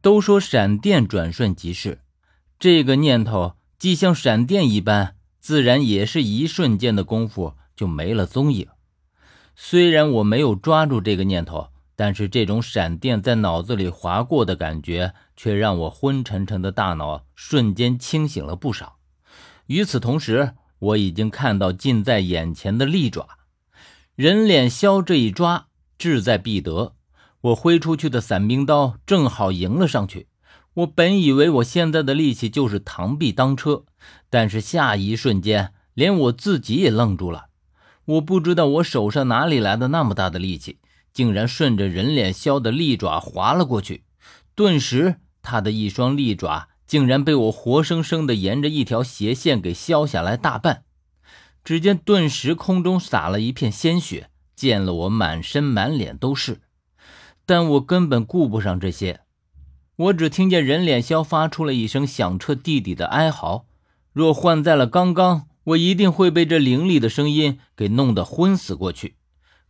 都说闪电转瞬即逝，这个念头既像闪电一般，自然也是一瞬间的功夫就没了踪影。虽然我没有抓住这个念头，但是这种闪电在脑子里划过的感觉，却让我昏沉沉的大脑瞬间清醒了不少。与此同时，我已经看到近在眼前的利爪，人脸鸮这一抓志在必得。我挥出去的伞兵刀正好迎了上去。我本以为我现在的力气就是螳臂当车，但是下一瞬间，连我自己也愣住了。我不知道我手上哪里来的那么大的力气，竟然顺着人脸削的利爪划了过去。顿时，他的一双利爪竟然被我活生生的沿着一条斜线给削下来大半。只见顿时空中洒了一片鲜血，溅了我满身满脸都是。但我根本顾不上这些，我只听见人脸鸮发出了一声响彻地底的哀嚎。若换在了刚刚，我一定会被这凌厉的声音给弄得昏死过去。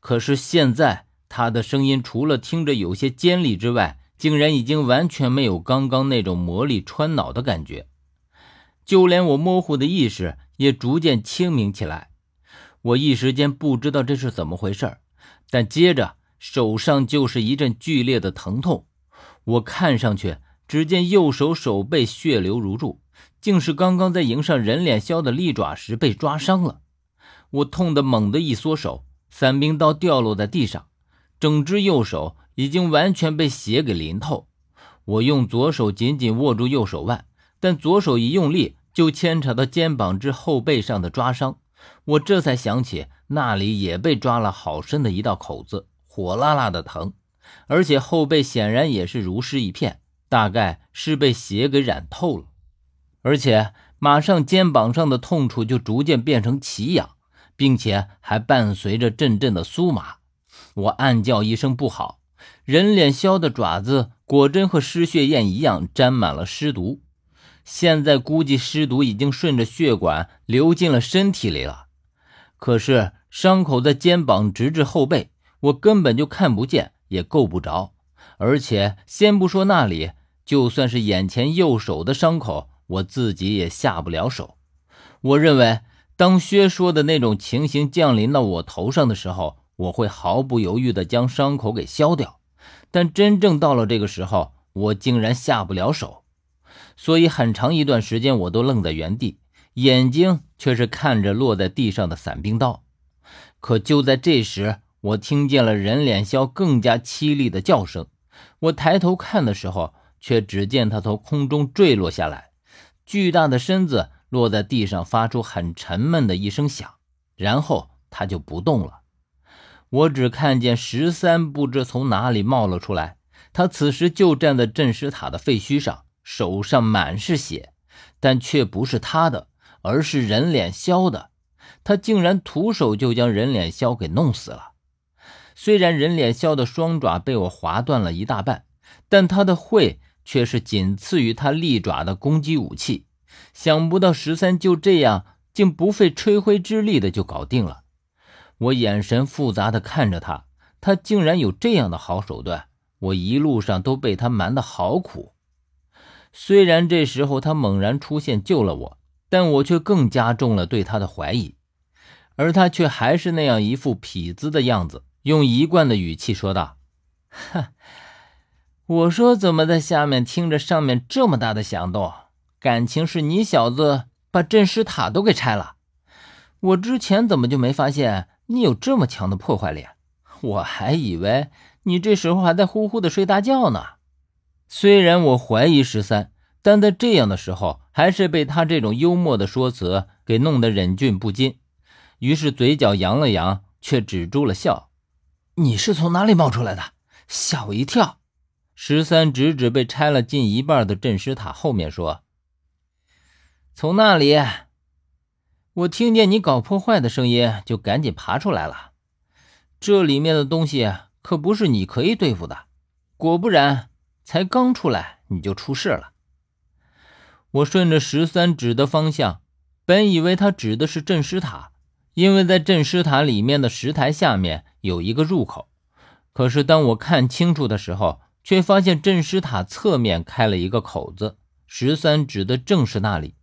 可是现在，他的声音除了听着有些尖利之外，竟然已经完全没有刚刚那种魔力穿脑的感觉，就连我模糊的意识也逐渐清明起来。我一时间不知道这是怎么回事但接着。手上就是一阵剧烈的疼痛，我看上去，只见右手手背血流如注，竟是刚刚在迎上人脸鸮的利爪时被抓伤了。我痛得猛地一缩手，伞兵刀掉落在地上，整只右手已经完全被血给淋透。我用左手紧紧握住右手腕，但左手一用力，就牵扯到肩膀至后背上的抓伤。我这才想起，那里也被抓了好深的一道口子。火辣辣的疼，而且后背显然也是如湿一片，大概是被血给染透了。而且马上肩膀上的痛处就逐渐变成奇痒，并且还伴随着阵阵的酥麻。我暗叫一声不好，人脸削的爪子果真和尸血燕一样沾满了尸毒，现在估计尸毒已经顺着血管流进了身体里了。可是伤口在肩膀直至后背。我根本就看不见，也够不着，而且先不说那里，就算是眼前右手的伤口，我自己也下不了手。我认为，当薛说的那种情形降临到我头上的时候，我会毫不犹豫地将伤口给消掉。但真正到了这个时候，我竟然下不了手，所以很长一段时间我都愣在原地，眼睛却是看着落在地上的伞兵刀。可就在这时，我听见了人脸鸮更加凄厉的叫声，我抬头看的时候，却只见他从空中坠落下来，巨大的身子落在地上，发出很沉闷的一声响，然后他就不动了。我只看见十三不知从哪里冒了出来，他此时就站在镇尸塔的废墟上，手上满是血，但却不是他的，而是人脸鸮的。他竟然徒手就将人脸鸮给弄死了。虽然人脸鸮的双爪被我划断了一大半，但他的喙却是仅次于他利爪的攻击武器。想不到十三就这样，竟不费吹灰之力的就搞定了。我眼神复杂的看着他，他竟然有这样的好手段。我一路上都被他瞒得好苦。虽然这时候他猛然出现救了我，但我却更加重了对他的怀疑，而他却还是那样一副痞子的样子。用一贯的语气说道：“哼，我说怎么在下面听着上面这么大的响动？感情是你小子把镇尸塔都给拆了？我之前怎么就没发现你有这么强的破坏力？我还以为你这时候还在呼呼的睡大觉呢。虽然我怀疑十三，但在这样的时候，还是被他这种幽默的说辞给弄得忍俊不禁。于是嘴角扬了扬，却止住了笑。”你是从哪里冒出来的？吓我一跳！十三指指被拆了近一半的镇尸塔后面说：“从那里，我听见你搞破坏的声音，就赶紧爬出来了。这里面的东西可不是你可以对付的，果不然，才刚出来你就出事了。”我顺着十三指的方向，本以为他指的是镇尸塔。因为在镇尸塔里面的石台下面有一个入口，可是当我看清楚的时候，却发现镇尸塔侧面开了一个口子，十三指的正是那里。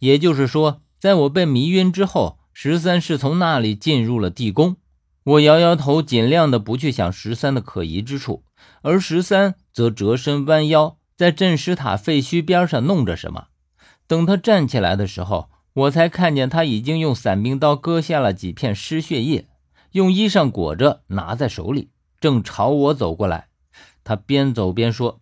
也就是说，在我被迷晕之后，十三是从那里进入了地宫。我摇摇头，尽量的不去想十三的可疑之处，而十三则折身弯腰，在镇尸塔废墟边上弄着什么。等他站起来的时候，我才看见他已经用伞兵刀割下了几片尸血液，用衣裳裹着，拿在手里，正朝我走过来。他边走边说：“